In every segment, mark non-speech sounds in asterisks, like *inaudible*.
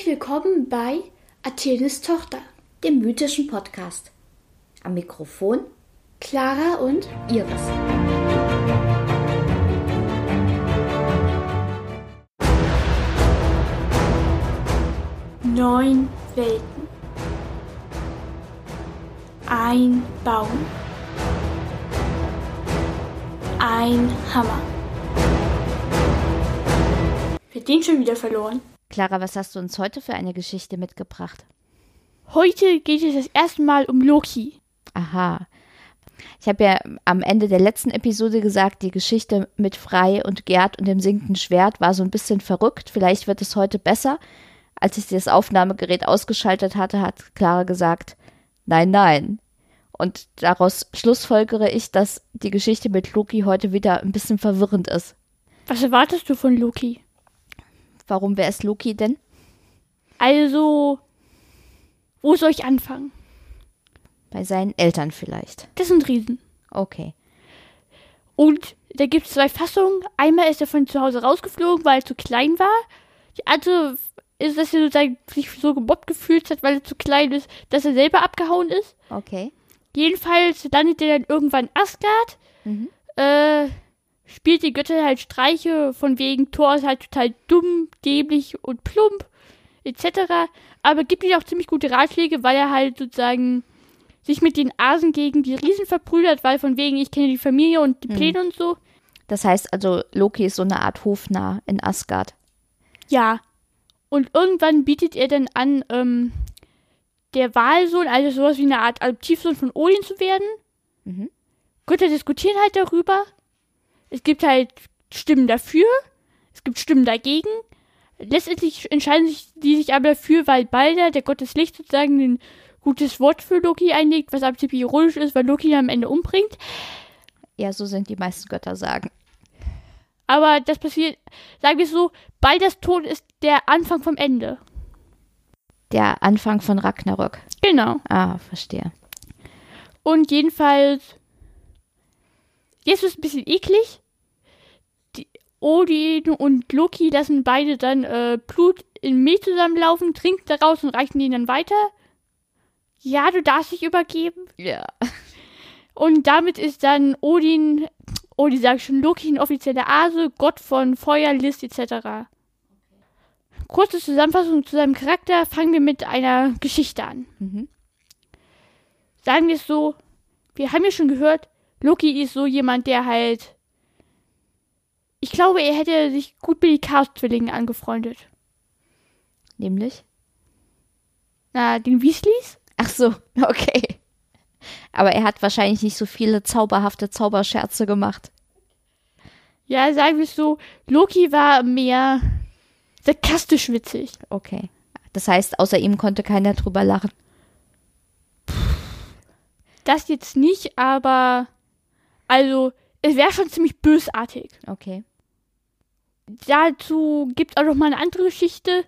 Herzlich willkommen bei Athenes Tochter, dem mythischen Podcast. Am Mikrofon Clara und Iris. Neun Welten. Ein Baum. Ein Hammer. Wird den schon wieder verloren? Clara, was hast du uns heute für eine Geschichte mitgebracht? Heute geht es das erste Mal um Loki. Aha. Ich habe ja am Ende der letzten Episode gesagt, die Geschichte mit Frei und Gerd und dem sinkenden Schwert war so ein bisschen verrückt. Vielleicht wird es heute besser. Als ich das Aufnahmegerät ausgeschaltet hatte, hat Clara gesagt, nein, nein. Und daraus schlussfolgere ich, dass die Geschichte mit Loki heute wieder ein bisschen verwirrend ist. Was erwartest du von Loki? Warum wer ist Loki denn? Also, wo soll ich anfangen? Bei seinen Eltern vielleicht. Das sind Riesen. Okay. Und da gibt es zwei Fassungen. Einmal ist er von zu Hause rausgeflogen, weil er zu klein war. Die andere ist, dass er sozusagen sich so gemobbt gefühlt hat, weil er zu klein ist, dass er selber abgehauen ist. Okay. Jedenfalls landet er dann irgendwann in Asgard. Mhm. Äh, spielt die Götter halt Streiche, von wegen Thor ist halt total dumm, dämlich und plump, etc. Aber gibt ihm auch ziemlich gute Ratschläge, weil er halt sozusagen sich mit den Asen gegen die Riesen verprügelt, weil von wegen ich kenne die Familie und die Pläne und so. Das heißt also, Loki ist so eine Art Hofnarr in Asgard. Ja. Und irgendwann bietet er dann an, ähm, der Wahlsohn, also sowas wie eine Art Adoptivsohn von Odin zu werden. Mhm. Götter diskutieren halt darüber. Es gibt halt Stimmen dafür, es gibt Stimmen dagegen. Letztendlich entscheiden sich die sich aber dafür, weil Balder, der Gott des Lichts, sozusagen ein gutes Wort für Loki einlegt, was absolut ironisch ist, weil Loki ihn am Ende umbringt. Ja, so sind die meisten Götter sagen. Aber das passiert, sagen wir es so, Balders Tod ist der Anfang vom Ende. Der Anfang von Ragnarök. Genau. Ah, verstehe. Und jedenfalls, jetzt ist es ein bisschen eklig. Odin und Loki lassen beide dann äh, Blut in Mehl zusammenlaufen, trinken daraus und reichen den dann weiter. Ja, du darfst dich übergeben. Ja. Und damit ist dann Odin, Odin sag ich schon, Loki ein offizieller Ase, Gott von Feuer, List etc. Kurze Zusammenfassung zu seinem Charakter. Fangen wir mit einer Geschichte an. Mhm. Sagen wir es so, wir haben ja schon gehört, Loki ist so jemand, der halt. Ich glaube, er hätte sich gut mit den Chaos-Zwillingen angefreundet. Nämlich? Na, den Weasleys? Ach so, *laughs* okay. Aber er hat wahrscheinlich nicht so viele zauberhafte Zauberscherze gemacht. Ja, sagen wir es so, Loki war mehr sarkastisch witzig. Okay. Das heißt, außer ihm konnte keiner drüber lachen. Das jetzt nicht, aber also es wäre schon ziemlich bösartig. Okay. Dazu gibt auch noch mal eine andere Geschichte,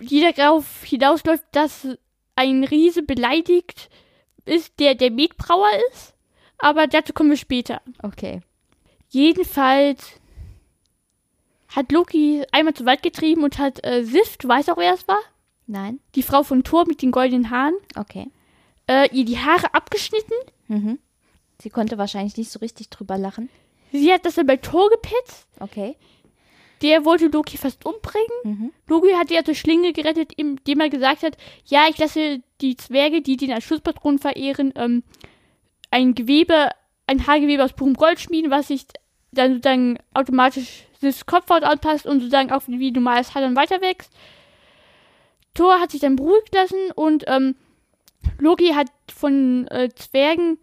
die darauf hinausläuft, dass ein Riese beleidigt ist, der der Metbrauer ist. Aber dazu kommen wir später. Okay. Jedenfalls hat Loki einmal zu weit getrieben und hat äh, Sif, du weißt auch, wer es war? Nein? Die Frau von Thor mit den goldenen Haaren, Okay. äh, ihr die Haare abgeschnitten. Mhm. Sie konnte wahrscheinlich nicht so richtig drüber lachen. Sie hat das dann bei Thor gepetzt. Okay. Der wollte Loki fast umbringen. Mhm. Loki hat ja zur Schlinge gerettet, indem er gesagt hat, ja, ich lasse die Zwerge, die den als Schutzpatron verehren, ähm, ein Gewebe, ein Haargewebe aus purem Gold schmieden, was sich dann sozusagen automatisch das Kopfhaut anpasst und sozusagen auch wie normales Haar dann weiter wächst. Thor hat sich dann beruhigt lassen und ähm, Loki hat von äh, Zwergen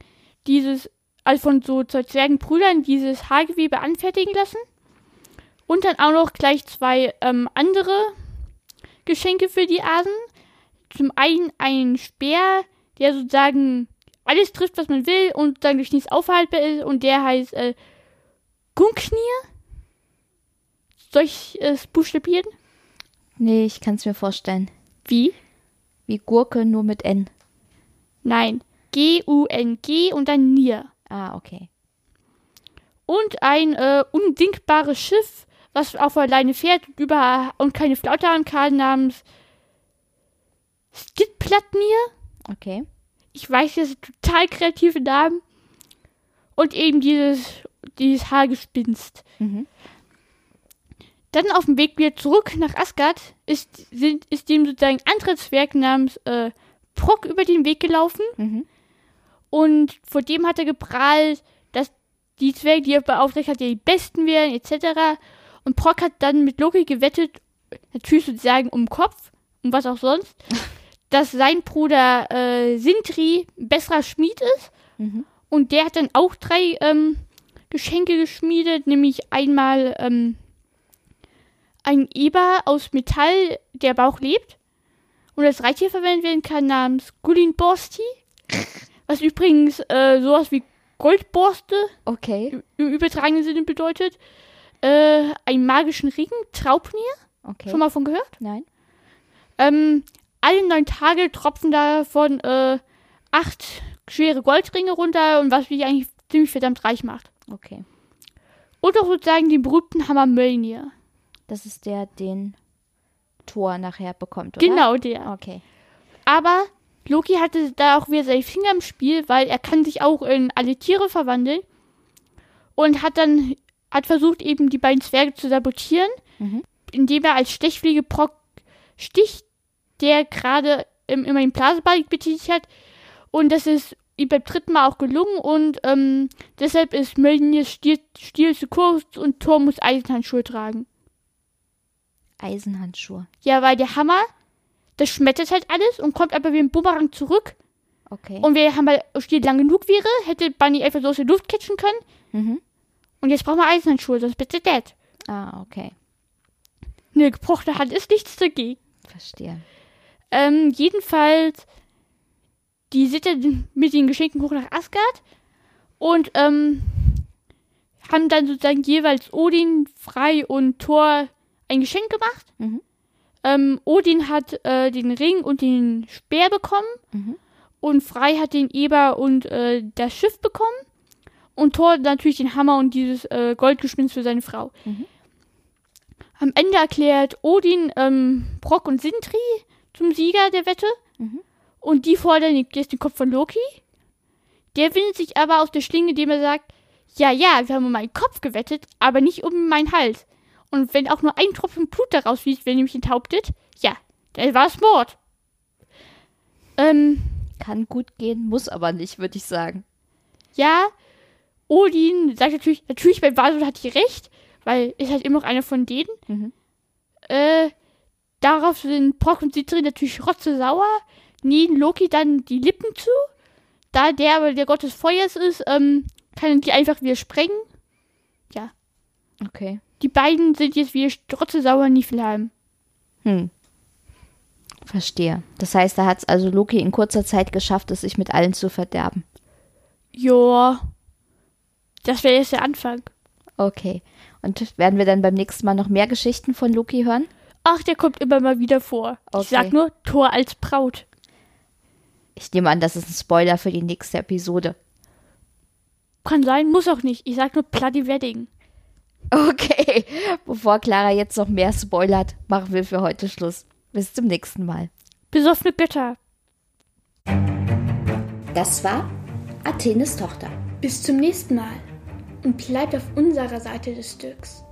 dieses, also von so zwei Zwergenbrüdern dieses Haargewebe anfertigen lassen. Und dann auch noch gleich zwei ähm, andere Geschenke für die Asen. Zum einen ein Speer, der sozusagen alles trifft, was man will und dann durch nichts aufhaltbar ist. Und der heißt äh, Gungnir. Soll ich es buchstabieren? Nee, ich kann es mir vorstellen. Wie? Wie Gurke, nur mit N. Nein. G-U-N-G und dann Nier. Ah, okay. Und ein äh, undinkbares Schiff, was auf alleine fährt und, über, und keine Flaute haben kann, namens Skidplatnir. Okay. Ich weiß, das sind total kreative Namen. Und eben dieses, dieses Haargespinst. Mhm. Dann auf dem Weg wieder zurück nach Asgard ist, sind, ist dem sozusagen ein anderer Zwerg namens äh, Prock über den Weg gelaufen. Mhm. Und vor dem hat er geprahlt, dass die Zwerge, die er beauftragt hat, ja die besten wären, etc. Und Prock hat dann mit Loki gewettet, natürlich sozusagen um Kopf, um was auch sonst, *laughs* dass sein Bruder äh, Sintri ein besserer Schmied ist. Mhm. Und der hat dann auch drei ähm, Geschenke geschmiedet, nämlich einmal ähm, ein Eber aus Metall, der aber auch lebt und als Reittier verwendet werden kann, namens Gulin Borsti, *laughs* was übrigens äh, sowas wie Goldborste Okay. im übertragenen Sinne bedeutet. Äh, einen magischen Ring, Traubnir, Okay. schon mal von gehört? Nein. Ähm, alle neun Tage tropfen davon äh, acht schwere Goldringe runter und was mich eigentlich ziemlich verdammt reich macht. Okay. Und auch sozusagen den berühmten Hammer Mjölnir. Das ist der, den Thor nachher bekommt, oder? Genau der. Okay. Aber Loki hatte da auch wieder seine Finger im Spiel, weil er kann sich auch in alle Tiere verwandeln. Und hat dann, hat versucht eben die beiden Zwerge zu sabotieren, Mhm. indem er als Stechfliege Brock sticht, der gerade im, immer den Blasebalg betätigt hat. Und das ist ihm beim dritten Mal auch gelungen und ähm, deshalb ist Mjölnirs Stiel, Stiel zu kurz und Thor muss Eisenhandschuhe tragen. Eisenhandschuhe. Ja, weil der Hammer, das schmettert halt alles und kommt aber wie ein Bumerang zurück. Okay. Und wenn der Hammer Stiel lang genug wäre, hätte Bunny einfach so aus der Luft catchen können. mhm. Und jetzt brauchen wir Eisenhandschuhe, sonst bitte dead. Ah, okay. Eine gebrochene Hand ist nichts dagegen. Verstehe. Ähm, jedenfalls, die sind dann mit den Geschenken hoch nach Asgard und ähm, haben dann sozusagen jeweils Odin, Frei und Thor ein Geschenk gemacht. Mhm. Ähm, Odin hat äh, den Ring und den Speer bekommen Mhm. und Frei hat den Eber und äh, das Schiff bekommen und Thor natürlich den Hammer und dieses äh, Goldgespinst für seine Frau. Mhm. Am Ende erklärt Odin ähm, Brock und Sintri zum Sieger der Wette Mhm. und die fordern jetzt den Kopf von Loki. Der windet sich aber aus der Schlinge, indem er sagt, ja, ja, wir haben um meinen Kopf gewettet, aber nicht um meinen Hals. Und wenn auch nur ein Tropfen Blut daraus fließt, wenn ihr mich enthauptet, ja, dann war es Mord. Ähm, Kann gut gehen, muss aber nicht, würde ich sagen. ja, Odin sagt natürlich, natürlich bei Vasel hat die recht, weil ist halt immer noch einer von denen. Mhm. Äh, darauf sind Brock und Sitri natürlich rotzesauer, nähen Loki dann die Lippen zu. Da der aber der Gott des Feuers ist, ähm, kann er die einfach wieder sprengen. Okay. Die beiden sind jetzt wieder rotzesauer Niflheim. Hm. Verstehe. Das heißt, da hat es also Loki in kurzer Zeit geschafft, es sich mit allen zu verderben. Joa. Das wäre jetzt der Anfang. Okay. Und werden wir dann beim nächsten Mal noch mehr Geschichten von Loki hören? Ach, der kommt immer mal wieder vor. Okay. Ich sag nur Tor als Braut. Ich nehme an, das ist ein Spoiler für die nächste Episode. Kann sein, muss auch nicht. Ich sag nur Bloody Wedding. Okay. Bevor Clara jetzt noch mehr spoilert, machen wir für heute Schluss. Bis zum nächsten Mal. Besoffene Götter. Das war Athenes Tochter. Bis zum nächsten Mal. Und bleibt auf unserer Seite des Stücks.